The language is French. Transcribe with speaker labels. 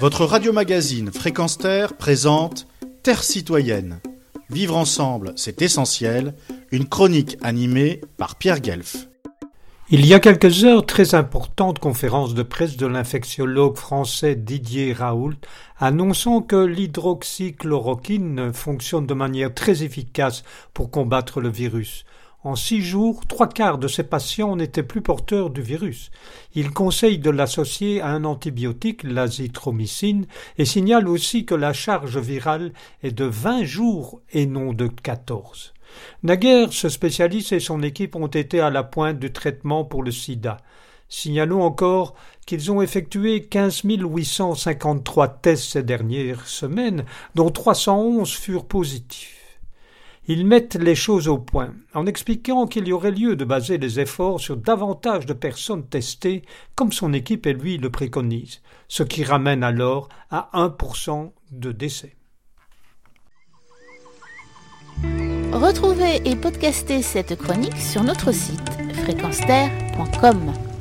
Speaker 1: Votre radio-magazine Fréquence Terre présente Terre citoyenne. Vivre ensemble, c'est essentiel. Une chronique animée par Pierre Guelf.
Speaker 2: Il y a quelques heures, très importante conférence de presse de l'infectiologue français Didier Raoult annonçant que l'hydroxychloroquine fonctionne de manière très efficace pour combattre le virus. En six jours, trois quarts de ces patients n'étaient plus porteurs du virus. Il conseille de l'associer à un antibiotique, l'azithromycine, et signale aussi que la charge virale est de vingt jours et non de quatorze. Naguère, ce spécialiste et son équipe ont été à la pointe du traitement pour le sida. Signalons encore qu'ils ont effectué 15 853 tests ces dernières semaines, dont 311 furent positifs. Ils mettent les choses au point en expliquant qu'il y aurait lieu de baser les efforts sur davantage de personnes testées, comme son équipe et lui le préconisent, ce qui ramène alors à 1% de décès.
Speaker 3: Retrouvez et podcastez cette chronique sur notre site fréquenceterre.com.